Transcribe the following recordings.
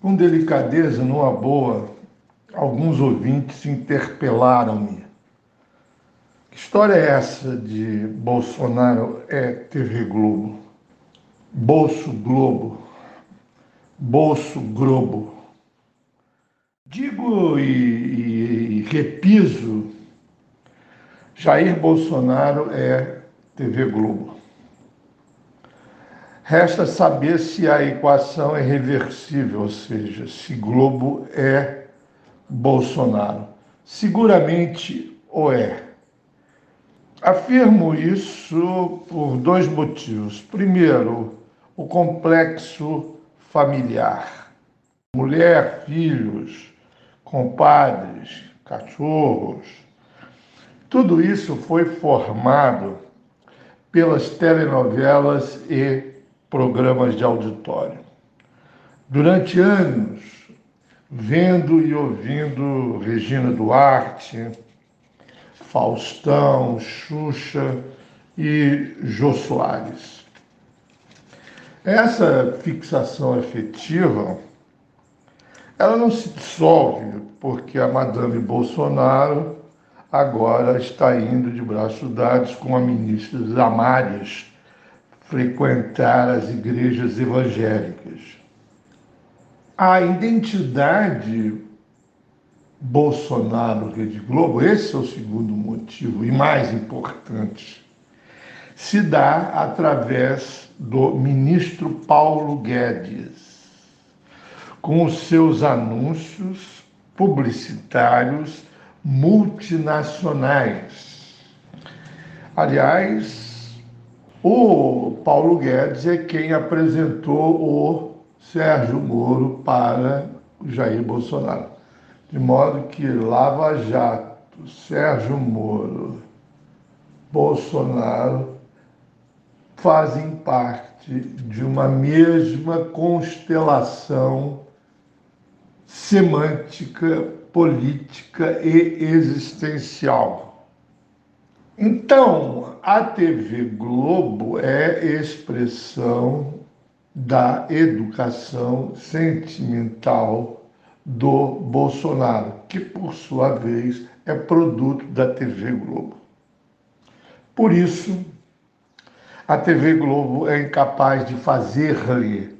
Com delicadeza, numa boa, alguns ouvintes interpelaram-me. Que história é essa de Bolsonaro é TV Globo? Bolso Globo. Bolso Globo. Digo e, e, e repiso, Jair Bolsonaro é TV Globo. Resta saber se a equação é reversível, ou seja, se Globo é Bolsonaro. Seguramente o é. Afirmo isso por dois motivos. Primeiro, o complexo familiar. Mulher, filhos, compadres, cachorros. Tudo isso foi formado pelas telenovelas e programas de auditório. Durante anos, vendo e ouvindo Regina Duarte, Faustão, Xuxa e Jô Soares. Essa fixação afetiva, ela não se dissolve porque a Madame Bolsonaro agora está indo de braços dados com a ministra Damares frequentar as igrejas evangélicas. A identidade Bolsonaro Rede Globo, esse é o segundo motivo e mais importante, se dá através do ministro Paulo Guedes, com os seus anúncios publicitários multinacionais. Aliás, o Paulo Guedes é quem apresentou o Sérgio Moro para o Jair Bolsonaro. De modo que Lava Jato, Sérgio Moro, Bolsonaro fazem parte de uma mesma constelação semântica, política e existencial. Então, a TV Globo é expressão da educação sentimental do Bolsonaro, que por sua vez é produto da TV Globo. Por isso, a TV Globo é incapaz de fazer-lhe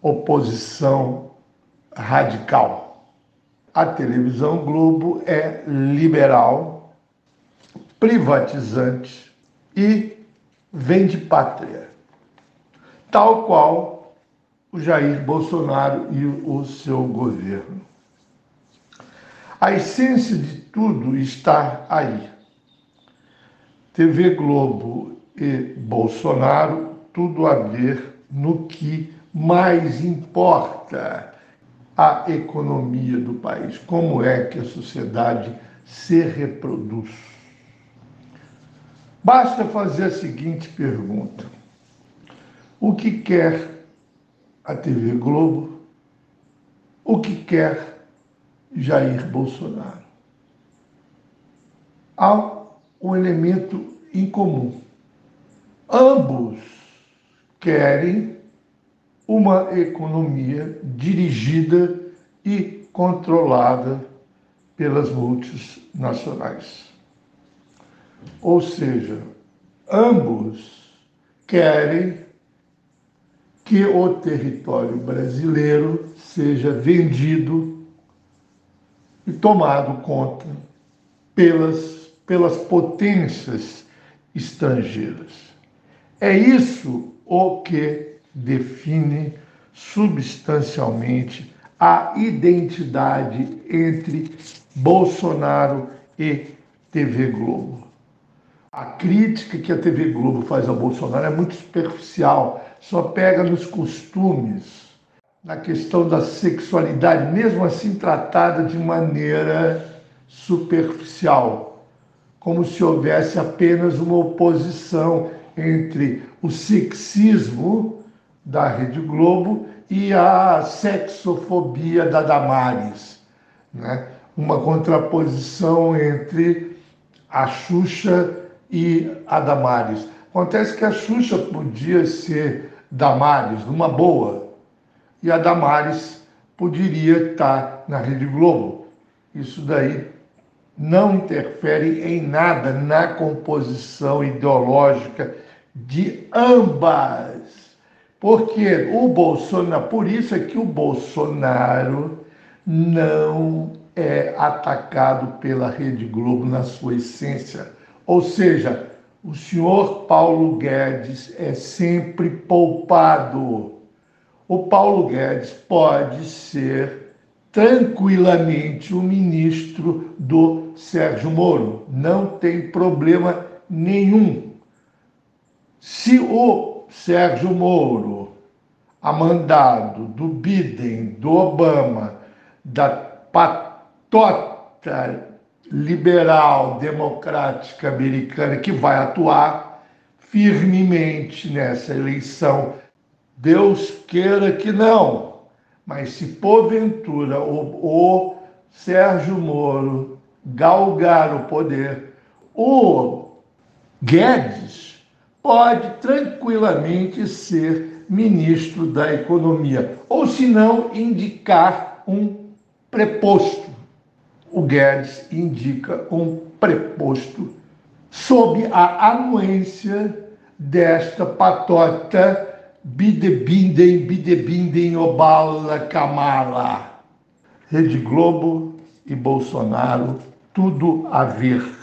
oposição radical. A televisão Globo é liberal privatizante e vende pátria, tal qual o Jair Bolsonaro e o seu governo. A essência de tudo está aí. TV Globo e Bolsonaro, tudo a ver no que mais importa a economia do país, como é que a sociedade se reproduz. Basta fazer a seguinte pergunta: O que quer a TV Globo? O que quer Jair Bolsonaro? Há um elemento em comum. Ambos querem uma economia dirigida e controlada pelas multinacionais. Ou seja, ambos querem que o território brasileiro seja vendido e tomado conta pelas, pelas potências estrangeiras. É isso o que define substancialmente a identidade entre Bolsonaro e TV Globo. A crítica que a TV Globo faz ao Bolsonaro é muito superficial, só pega nos costumes, na questão da sexualidade, mesmo assim tratada de maneira superficial, como se houvesse apenas uma oposição entre o sexismo da Rede Globo e a sexofobia da Damares, né? uma contraposição entre a Xuxa e a Damares. Acontece que a Xuxa podia ser Damares, numa boa, e a Damares poderia estar na Rede Globo. Isso daí não interfere em nada na composição ideológica de ambas. Porque o Bolsonaro, por isso é que o Bolsonaro não é atacado pela Rede Globo na sua essência. Ou seja, o senhor Paulo Guedes é sempre poupado. O Paulo Guedes pode ser tranquilamente o ministro do Sérgio Moro. Não tem problema nenhum. Se o Sérgio Moro, a mandado do Biden, do Obama, da patota liberal democrática americana que vai atuar firmemente nessa eleição. Deus queira que não, mas se porventura o, o Sérgio Moro galgar o poder, o Guedes pode tranquilamente ser ministro da Economia, ou se não, indicar um preposto o Guedes indica um preposto sob a anuência desta patota Bidebinden, Bidebinden, Obala, Kamala. Rede Globo e Bolsonaro, tudo a ver.